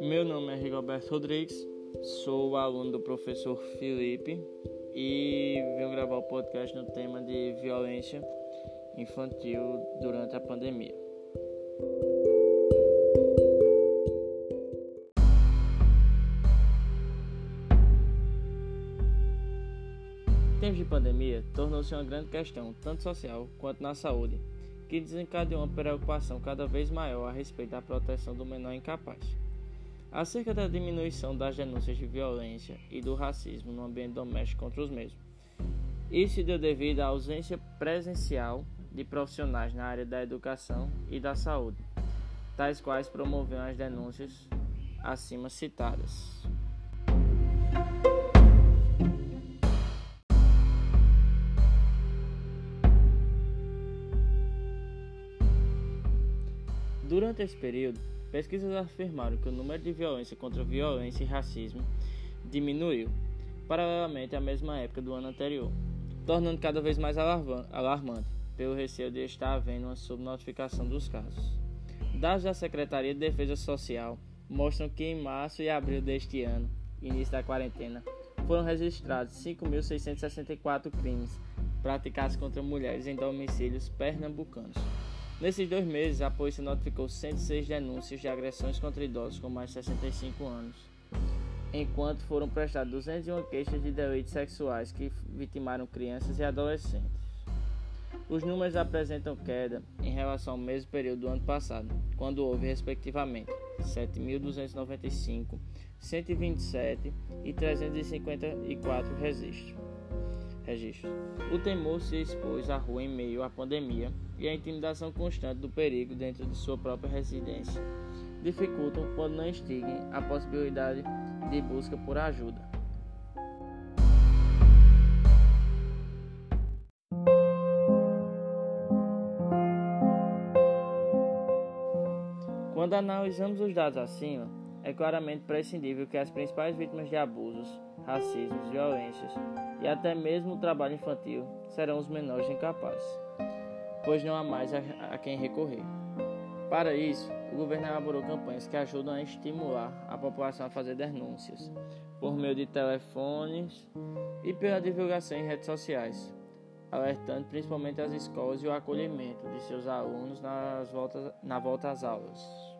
Meu nome é Rigoberto Rodrigues, sou aluno do professor Felipe e venho gravar o podcast no tema de violência infantil durante a pandemia. Em tempos de pandemia, tornou-se uma grande questão, tanto social quanto na saúde, que desencadeou uma preocupação cada vez maior a respeito da proteção do menor incapaz. Acerca da diminuição das denúncias de violência e do racismo no ambiente doméstico contra os mesmos. Isso deu devido à ausência presencial de profissionais na área da educação e da saúde, tais quais promoveram as denúncias acima citadas. Durante esse período, pesquisas afirmaram que o número de violência contra violência e racismo diminuiu, paralelamente à mesma época do ano anterior, tornando cada vez mais alarmante, pelo receio de estar havendo uma subnotificação dos casos. Dados da Secretaria de Defesa Social mostram que em março e abril deste ano, início da quarentena, foram registrados 5.664 crimes praticados contra mulheres em domicílios pernambucanos. Nesses dois meses, a polícia notificou 106 denúncias de agressões contra idosos com mais de 65 anos, enquanto foram prestadas 201 queixas de delitos sexuais que vitimaram crianças e adolescentes. Os números apresentam queda em relação ao mesmo período do ano passado, quando houve, respectivamente, 7.295, 127 e 354 registros registros. O temor se expôs à rua em meio à pandemia e a intimidação constante do perigo dentro de sua própria residência dificultam, quando não extinguem, a possibilidade de busca por ajuda. Quando analisamos os dados acima, é claramente prescindível que as principais vítimas de abusos, racismos, violências e até mesmo o trabalho infantil serão os menores incapazes, pois não há mais a, a quem recorrer. Para isso, o governo elaborou campanhas que ajudam a estimular a população a fazer denúncias por meio de telefones e pela divulgação em redes sociais, alertando principalmente as escolas e o acolhimento de seus alunos nas voltas, na volta às aulas.